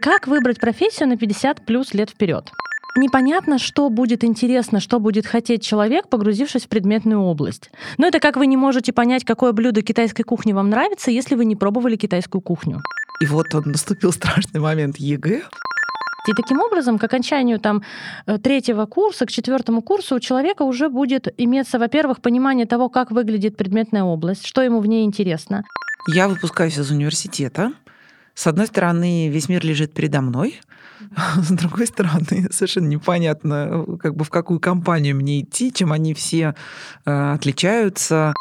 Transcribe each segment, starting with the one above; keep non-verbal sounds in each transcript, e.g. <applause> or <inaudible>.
Как выбрать профессию на 50 плюс лет вперед? Непонятно, что будет интересно, что будет хотеть человек, погрузившись в предметную область. Но это как вы не можете понять, какое блюдо китайской кухни вам нравится, если вы не пробовали китайскую кухню. И вот он наступил страшный момент ЕГЭ. И таким образом, к окончанию там, э, третьего курса, к четвертому курсу у человека уже будет иметься, во-первых, понимание того, как выглядит предметная область, что ему в ней интересно. Я выпускаюсь из университета. С одной стороны, весь мир лежит передо мной. <laughs> С другой стороны, <laughs> совершенно непонятно, как бы в какую компанию мне идти, чем они все э, отличаются.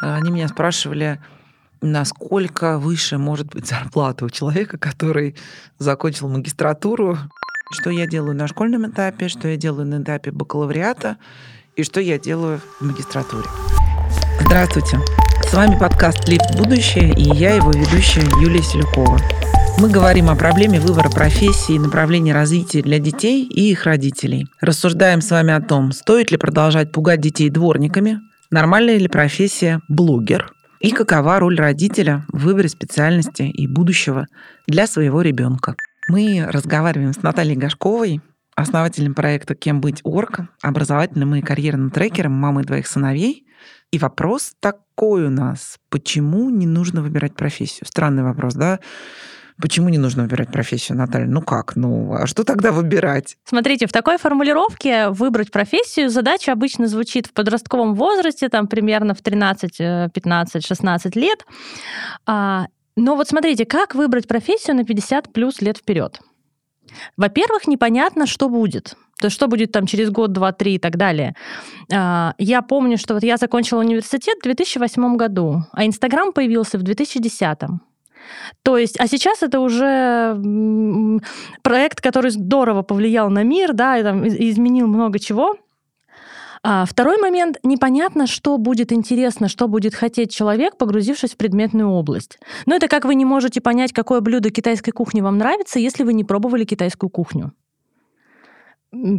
Они меня спрашивали, насколько выше может быть зарплата у человека, который закончил магистратуру, что я делаю на школьном этапе, что я делаю на этапе бакалавриата и что я делаю в магистратуре. Здравствуйте! С вами подкаст «Лифт будущее» и я, его ведущая Юлия Селюкова. Мы говорим о проблеме выбора профессии и направления развития для детей и их родителей. Рассуждаем с вами о том, стоит ли продолжать пугать детей дворниками, нормальная ли профессия блогер – и какова роль родителя в выборе специальности и будущего для своего ребенка. Мы разговариваем с Натальей Гашковой, основателем проекта «Кем быть орг», образовательным и карьерным трекером мамы двоих сыновей. И вопрос такой у нас. Почему не нужно выбирать профессию? Странный вопрос, да? Почему не нужно выбирать профессию, Наталья? Ну как? Ну, а что тогда выбирать? Смотрите, в такой формулировке выбрать профессию задача обычно звучит в подростковом возрасте, там примерно в 13, 15, 16 лет. А, но вот смотрите, как выбрать профессию на 50 плюс лет вперед? Во-первых, непонятно, что будет. То есть что будет там через год, два, три и так далее. А, я помню, что вот я закончила университет в 2008 году, а Инстаграм появился в 2010. То есть, а сейчас это уже проект, который здорово повлиял на мир, да, и там изменил много чего. А второй момент. Непонятно, что будет интересно, что будет хотеть человек, погрузившись в предметную область. Но это как вы не можете понять, какое блюдо китайской кухни вам нравится, если вы не пробовали китайскую кухню.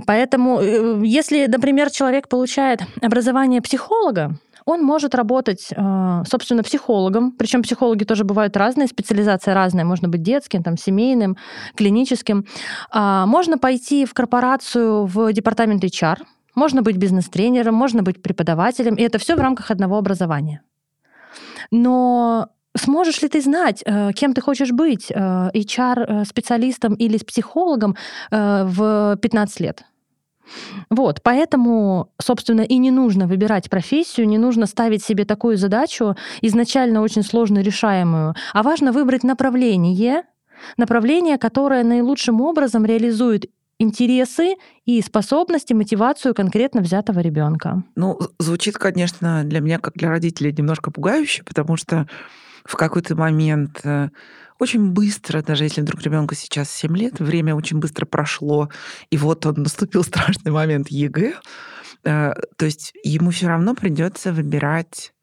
Поэтому, э, если, например, человек получает образование психолога, он может работать, э, собственно, психологом. Причем психологи тоже бывают разные, специализация разная. Можно быть детским, там, семейным, клиническим. А, можно пойти в корпорацию в департамент HR, можно быть бизнес-тренером, можно быть преподавателем, и это все в рамках одного образования. Но сможешь ли ты знать, э, кем ты хочешь быть, э, HR-специалистом или с психологом в 15 лет? Вот, поэтому, собственно, и не нужно выбирать профессию, не нужно ставить себе такую задачу, изначально очень сложно решаемую, а важно выбрать направление, направление, которое наилучшим образом реализует интересы и способности, мотивацию конкретно взятого ребенка. Ну, звучит, конечно, для меня, как для родителей, немножко пугающе, потому что в какой-то момент э, очень быстро, даже если вдруг ребенку сейчас 7 лет, время очень быстро прошло, и вот он наступил <laughs> страшный момент ЕГЭ, э, то есть ему все равно придется выбирать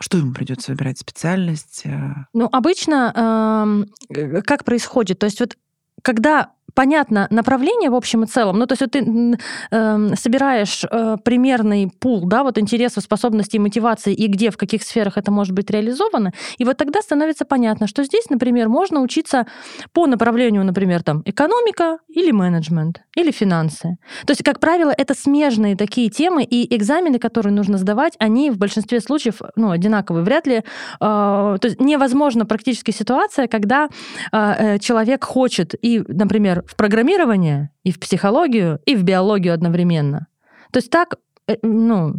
что ему придется выбирать специальность? Э? Ну, обычно э, как происходит? То есть вот когда понятно направление в общем и целом. Ну, то есть вот ты э, собираешь э, примерный пул, да, вот интересов, способностей, мотивации и где, в каких сферах это может быть реализовано. И вот тогда становится понятно, что здесь, например, можно учиться по направлению, например, там, экономика или менеджмент, или финансы. То есть, как правило, это смежные такие темы, и экзамены, которые нужно сдавать, они в большинстве случаев, ну, одинаковые. Вряд ли... Э, то есть невозможна практически ситуация, когда э, э человек хочет и, например, в программирование, и в психологию, и в биологию одновременно. То есть так, э, ну,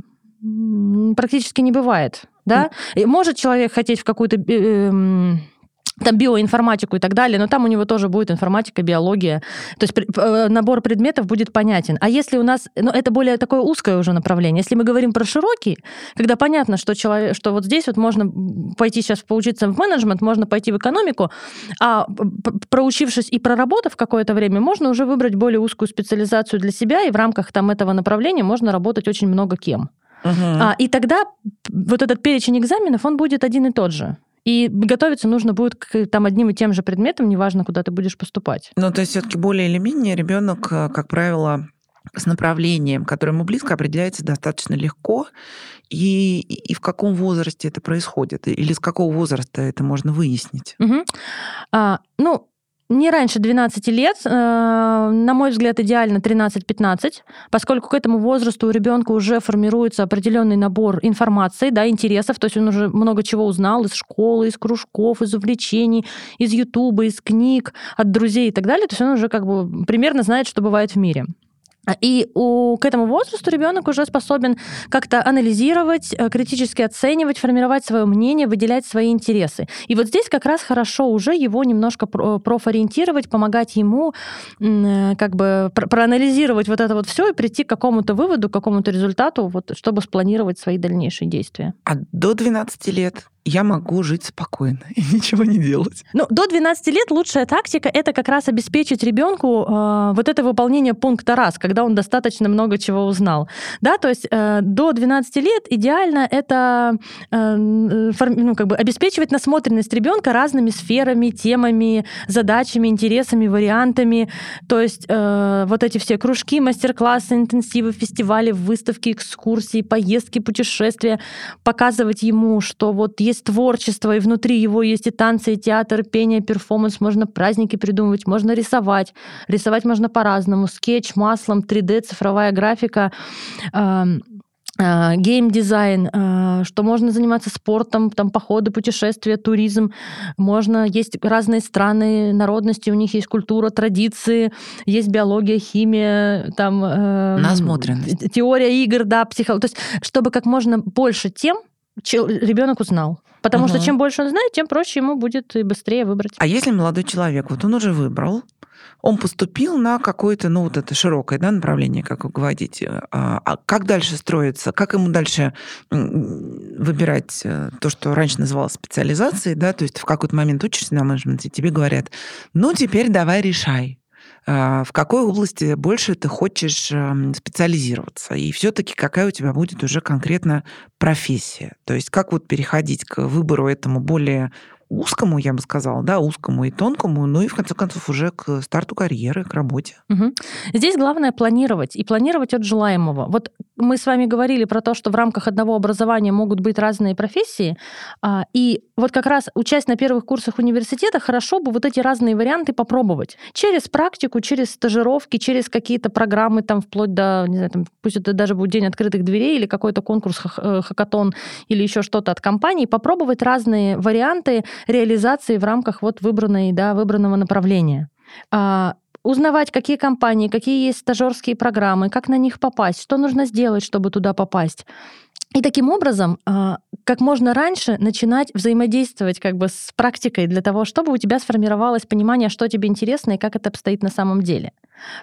практически не бывает. Да? И может человек хотеть в какую-то э, там биоинформатику и так далее, но там у него тоже будет информатика, биология. То есть э, набор предметов будет понятен. А если у нас, ну, это более такое узкое уже направление. Если мы говорим про широкий, когда понятно, что, человек, что вот здесь вот можно пойти сейчас поучиться в менеджмент, можно пойти в экономику, а проучившись и проработав какое-то время, можно уже выбрать более узкую специализацию для себя, и в рамках там этого направления можно работать очень много кем. Угу. А, и тогда вот этот перечень экзаменов, он будет один и тот же. И готовиться нужно будет к там одним и тем же предметам, неважно, куда ты будешь поступать. Ну, то есть все-таки более или менее ребенок, э, как правило, с направлением, которое ему близко, определяется достаточно легко. И, и в каком возрасте это происходит? Или с какого возраста это можно выяснить? Угу. А, ну, не раньше 12 лет, э, на мой взгляд, идеально 13-15, поскольку к этому возрасту у ребенка уже формируется определенный набор информации, да, интересов, то есть он уже много чего узнал из школы, из кружков, из увлечений, из Ютуба, из книг, от друзей и так далее, то есть он уже как бы примерно знает, что бывает в мире. И у, к этому возрасту ребенок уже способен как-то анализировать, э, критически оценивать, формировать свое мнение, выделять свои интересы. И вот здесь как раз хорошо уже его немножко профориентировать, помогать ему э, как бы проанализировать вот это вот все и прийти к какому-то выводу, к какому-то результату, вот, чтобы спланировать свои дальнейшие действия. А до 12 лет я могу жить спокойно и <laughs> ничего не делать. Ну, до 12 лет лучшая тактика это как раз обеспечить ребенку э, вот это выполнение пункта раз, когда он достаточно много чего узнал. Да, то есть э, до 12 лет идеально это э, фор, ну, как бы обеспечивать насмотренность ребенка разными сферами, темами, задачами, интересами, вариантами. То есть э, вот эти все кружки, мастер-классы, интенсивы, фестивали, выставки, экскурсии, поездки, путешествия, показывать ему, что вот есть творчество, и внутри его есть и танцы, и театр, пение, перформанс, можно праздники придумывать, можно рисовать. Рисовать можно по-разному. Скетч, маслом, 3D, цифровая графика гейм-дизайн, что можно заниматься спортом, там походы, путешествия, туризм. Можно, есть разные страны, народности, у них есть культура, традиции, есть биология, химия, там... Насмотренность. Теория игр, да, психология. То есть, чтобы как можно больше тем ребенок узнал. Потому угу. что чем больше он знает, тем проще ему будет и быстрее выбрать. А если молодой человек, вот он уже выбрал, он поступил на какое-то, ну, вот это широкое да, направление, как вы говорите. А, а как дальше строится? Как ему дальше выбирать э, то, что раньше называлось специализацией, да, то есть в какой-то момент учишься на менеджменте, тебе говорят, ну, теперь давай решай. А, в какой области больше ты хочешь эм, специализироваться, и все-таки какая у тебя будет уже конкретно профессия. То есть как вот переходить к выбору этому более узкому, я бы сказала, да, узкому и тонкому, ну и в конце концов уже к старту карьеры, к работе. Угу. Здесь главное планировать и планировать от желаемого. Вот мы с вами говорили про то, что в рамках одного образования могут быть разные профессии, а, и вот как раз учась на первых курсах университета, хорошо бы вот эти разные варианты попробовать. Через практику, через стажировки, через какие-то программы, там, вплоть до, не знаю, там, пусть это даже будет день открытых дверей или какой-то конкурс, э, хакатон или еще что-то от компании, попробовать разные варианты реализации в рамках вот выбранной, да, выбранного направления. А, узнавать, какие компании, какие есть стажерские программы, как на них попасть, что нужно сделать, чтобы туда попасть. И таким образом, а, как можно раньше начинать взаимодействовать как бы с практикой для того, чтобы у тебя сформировалось понимание, что тебе интересно и как это обстоит на самом деле.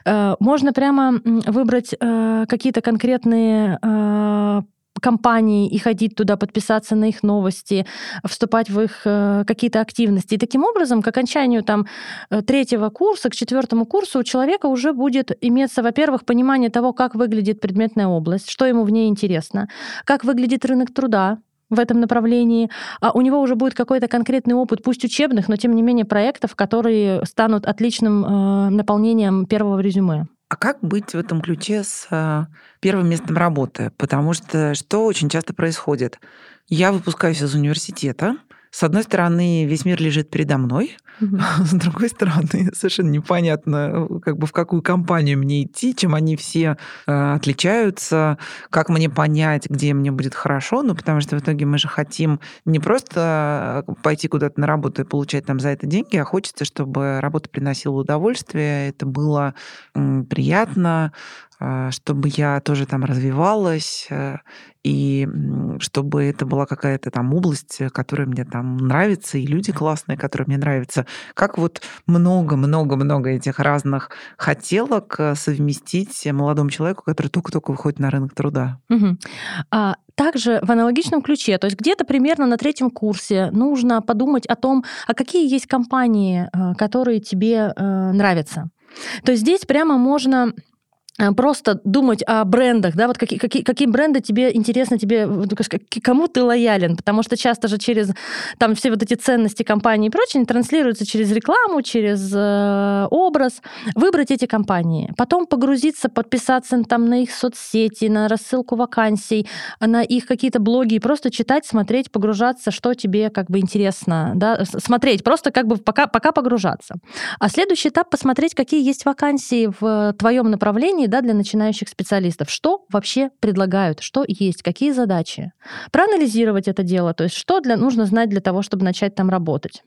Э, можно прямо выбрать э, какие-то конкретные э, компании и ходить туда, подписаться на их новости, вступать в их э, какие-то активности. И таким образом, к окончанию там э, третьего курса, к четвертому курсу у человека уже будет иметься, во-первых, понимание того, как выглядит предметная область, что ему в ней интересно, как выглядит рынок труда, в этом направлении, а у него уже будет какой-то конкретный опыт, пусть учебных, но тем не менее проектов, которые станут отличным э, наполнением первого резюме. А как быть в этом ключе с а, первым местом работы? Потому что что очень часто происходит? Я выпускаюсь из университета, с одной стороны, весь мир лежит передо мной, угу. <laughs> с другой стороны, совершенно непонятно, как бы в какую компанию мне идти, чем они все э, отличаются, как мне понять, где мне будет хорошо, ну, потому что в итоге мы же хотим не просто пойти куда-то на работу и получать там за это деньги, а хочется, чтобы работа приносила удовольствие, это было приятно, чтобы я тоже там развивалась, э, и чтобы это была какая-то там область, которая мне там нравится, и люди классные, которые мне нравятся. Как вот много-много-много этих разных хотелок э, совместить молодому человеку, который только-только выходит на рынок труда? Угу. А, также в аналогичном ключе, то есть где-то примерно на третьем курсе нужно подумать о том, а какие есть компании, э, которые тебе нравятся. То есть здесь прямо можно Э, просто думать о брендах, да, вот какие, какие, какие бренды тебе интересны, тебе, кому ты лоялен, потому что часто же через там все вот эти ценности компании и прочее транслируются через рекламу, через э, образ. Выбрать эти компании, потом погрузиться, подписаться там на их соцсети, на рассылку вакансий, на их какие-то блоги и просто читать, смотреть, погружаться, что тебе как бы интересно, да, смотреть, просто как бы пока, пока погружаться. А следующий этап посмотреть, какие есть вакансии в твоем направлении, да, для начинающих специалистов. Что вообще предлагают, что есть, какие задачи. Проанализировать это дело, то есть что для, нужно знать для того, чтобы начать там работать.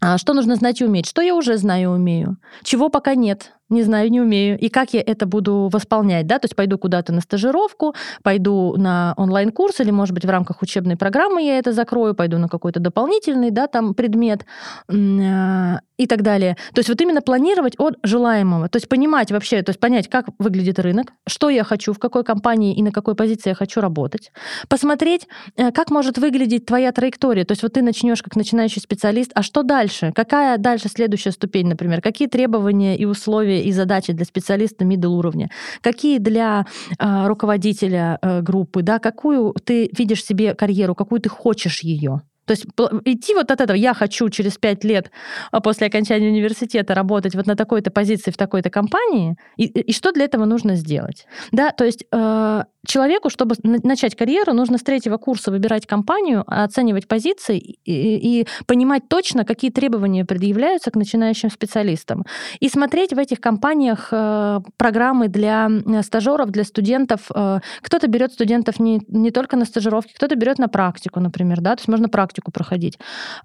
А что нужно знать и уметь? Что я уже знаю и умею? Чего пока нет? Не знаю, не умею, и как я это буду восполнять, да, то есть пойду куда-то на стажировку, пойду на онлайн-курс, или, может быть, в рамках учебной программы я это закрою, пойду на какой-то дополнительный, да, там предмет а, и так далее. То есть вот именно планировать от желаемого, то есть понимать вообще, то есть понять, как выглядит рынок, что я хочу, в какой компании и на какой позиции я хочу работать, посмотреть, э, как может выглядеть твоя траектория, то есть вот ты начнешь как начинающий специалист, а что дальше? Какая дальше следующая ступень, например? Какие требования и условия и задачи для специалиста middle уровня, какие для э, руководителя э, группы, да, какую ты видишь себе карьеру, какую ты хочешь ее. То есть идти вот от этого, я хочу через пять лет а, после окончания университета работать вот на такой-то позиции в такой-то компании, и, и что для этого нужно сделать. Да, то есть э, человеку, чтобы начать карьеру, нужно с третьего курса выбирать компанию, оценивать позиции и, и понимать точно, какие требования предъявляются к начинающим специалистам. И смотреть в этих компаниях э, программы для стажеров, для студентов. Э, кто-то берет студентов не, не только на стажировки, кто-то берет на практику, например, да, то есть можно практику проходить.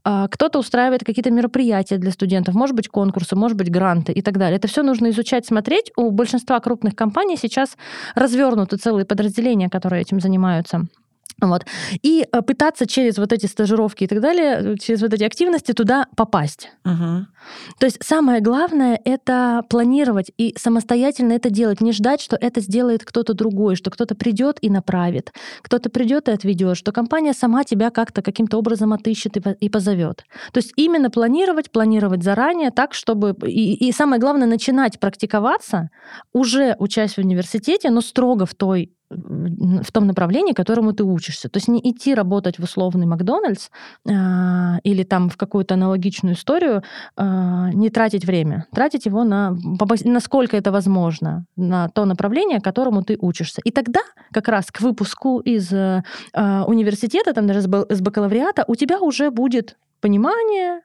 Кто-то устраивает какие-то мероприятия для студентов, может быть, конкурсы, может быть, гранты и так далее. Это все нужно изучать, смотреть. У большинства крупных компаний сейчас развернуты целые подразделения, которые этим занимаются. Вот. И э, пытаться через вот эти стажировки и так далее, через вот эти активности туда попасть. Угу. То есть самое главное — это планировать и самостоятельно это делать. Не ждать, что это сделает кто-то другой, что кто-то придет и направит, кто-то придет и отведет, что компания сама тебя как-то каким-то образом отыщет и позовет. То есть именно планировать, планировать заранее так, чтобы... И, и самое главное — начинать практиковаться, уже учась в университете, но строго в той в том направлении, которому ты учишься. То есть не идти работать в условный Макдональдс э, или там в какую-то аналогичную историю, э, не тратить время. Тратить его на, насколько это возможно, на то направление, которому ты учишься. И тогда как раз к выпуску из э, университета, там даже с бакалавриата, у тебя уже будет понимание,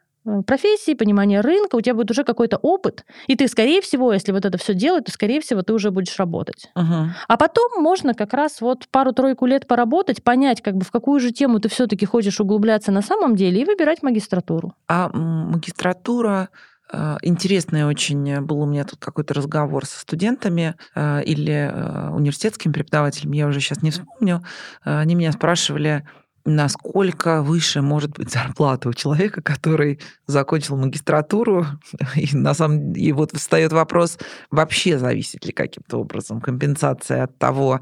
профессии, понимание рынка, у тебя будет уже какой-то опыт, и ты, скорее всего, если вот это все делать, то, скорее всего, ты уже будешь работать. Uh-huh. А потом можно как раз вот пару-тройку лет поработать, понять, как бы в какую же тему ты все-таки хочешь углубляться на самом деле и выбирать магистратуру. А магистратура э, Интересный очень был у меня тут какой-то разговор со студентами э, или университетскими преподавателями, я уже сейчас не вспомню. Они меня спрашивали, насколько выше может быть зарплата у человека, который закончил магистратуру, <laughs> и на самом и вот встает вопрос, вообще зависит ли каким-то образом компенсация от того,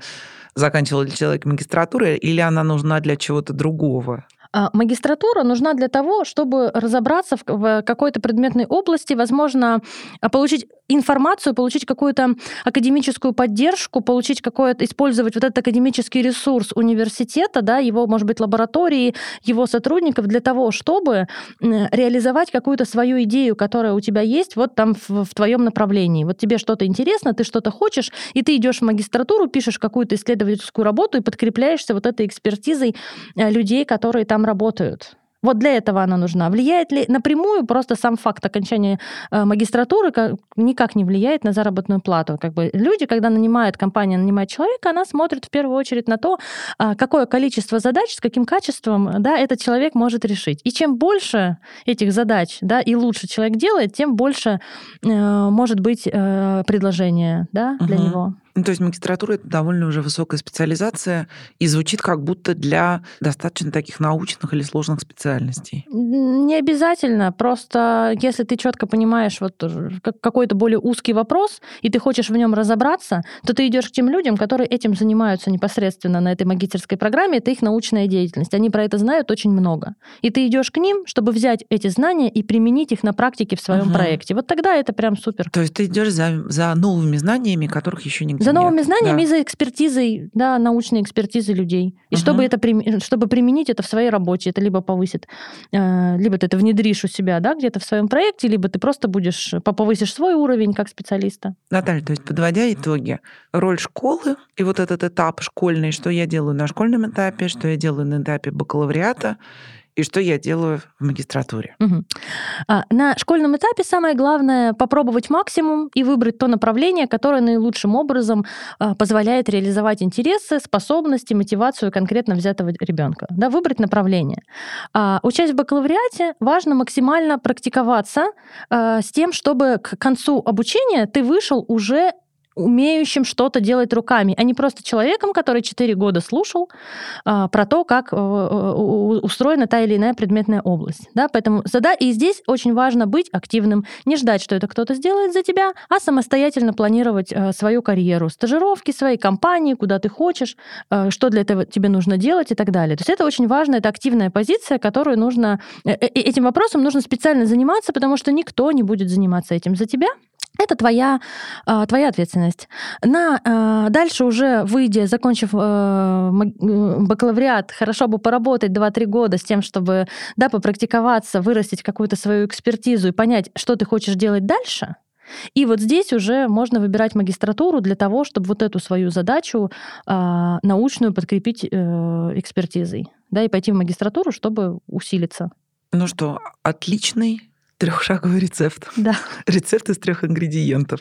заканчивал ли человек магистратуру, или она нужна для чего-то другого? А, магистратура нужна для того, чтобы разобраться в какой-то предметной области, возможно, а, получить информацию, получить какую-то академическую поддержку, получить какое-то, использовать вот этот академический ресурс университета, да, его, может быть, лаборатории, его сотрудников для того, чтобы реализовать какую-то свою идею, которая у тебя есть вот там в, в твоем направлении. Вот тебе что-то интересно, ты что-то хочешь, и ты идешь в магистратуру, пишешь какую-то исследовательскую работу и подкрепляешься вот этой экспертизой э, людей, которые там работают. Вот для этого она нужна. Влияет ли напрямую просто сам факт окончания э, магистратуры никак не влияет на заработную плату. Как бы люди, когда нанимают компания, нанимает человека, она смотрит в первую очередь на то, а, какое количество задач, с каким качеством да, этот человек может решить. И чем больше этих задач да, и лучше человек делает, тем больше э, может быть э, предложение да, для угу. него. Ну, то есть магистратура это довольно уже высокая специализация и звучит как будто для достаточно таких научных или сложных специальностей. Не обязательно. Просто если ты четко понимаешь вот какой-то более узкий вопрос, и ты хочешь в нем разобраться, то ты идешь к тем людям, которые этим занимаются непосредственно на этой магистерской программе. Это их научная деятельность. Они про это знают очень много. И ты идешь к ним, чтобы взять эти знания и применить их на практике в своем угу. проекте. Вот тогда это прям супер. То есть ты идешь за, за новыми знаниями, которых еще нигде За новыми нет. знаниями Да. и за экспертизой, да, научной экспертизой людей. И чтобы, Мгм. это, чтобы применить это в своей работе, это либо повысит, э, либо ты это внедришь у себя, да, где-то в своем проекте, либо ты просто будешь, повысишь свой уровень как специалиста. Наталья, то есть подводя итоги, роль школы и вот этот этап школьный, что я делаю на школьном этапе, что я делаю на этапе бакалавриата и что я делаю в магистратуре. А, На школьном этапе самое главное попробовать максимум и выбрать то направление, которое наилучшим образом а, позволяет реализовать интересы, способности, мотивацию конкретно взятого ребенка. Да, выбрать направление. А, Учась в бакалавриате, важно максимально практиковаться с тем, чтобы к концу обучения ты вышел уже умеющим что-то делать руками, а не просто человеком, который 4 года слушал а, про то, как у- устроена та или иная предметная область. Да? Поэтому зада... И здесь очень важно быть активным, не ждать, что это кто-то сделает за тебя, а самостоятельно планировать э, свою карьеру, стажировки своей компании, куда ты хочешь, э, что для этого тебе нужно делать и так далее. То есть это очень важно, это активная позиция, которую нужно... Этим вопросом нужно специально заниматься, потому что никто не будет заниматься этим за тебя. Это твоя, а, твоя ответственность. На, а, дальше уже выйдя, закончив э, э, бакалавриат, хорошо бы поработать 2-3 года с тем, чтобы да, попрактиковаться, вырастить какую-то свою экспертизу и понять, что ты хочешь делать дальше. И вот здесь уже можно выбирать магистратуру для того, чтобы вот эту свою задачу а, научную подкрепить э, экспертизой. Да, и пойти в магистратуру, чтобы усилиться. Ну что, отличный трехшаговый рецепт. Да. Рецепт из трех ингредиентов.